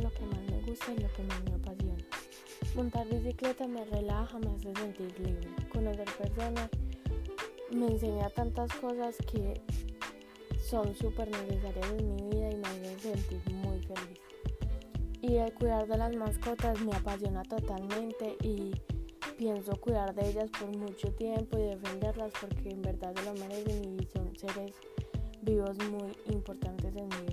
lo que más me gusta y lo que más me apasiona. Montar bicicleta me relaja, me hace sentir libre. Conocer personas me enseña tantas cosas que son súper necesarias en mi vida y me hacen sentir muy feliz. Y el cuidar de las mascotas me apasiona totalmente y pienso cuidar de ellas por mucho tiempo y defenderlas porque en verdad se lo merecen y son seres vivos muy importantes en mi vida.